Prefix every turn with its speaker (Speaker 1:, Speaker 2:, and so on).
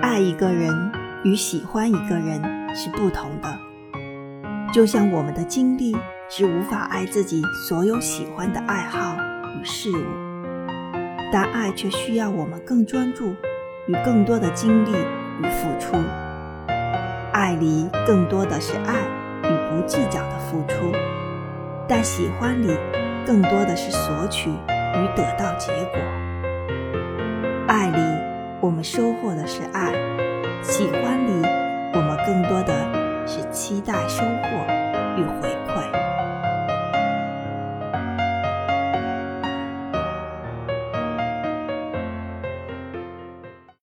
Speaker 1: 爱一个人与喜欢一个人是不同的，就像我们的精力是无法爱自己所有喜欢的爱好与事物，但爱却需要我们更专注与更多的精力与付出。爱里更多的是爱与不计较的付出，但喜欢里更多的是索取与得到结果。爱里我们收获的是爱，喜欢你我们更多的是期待收获。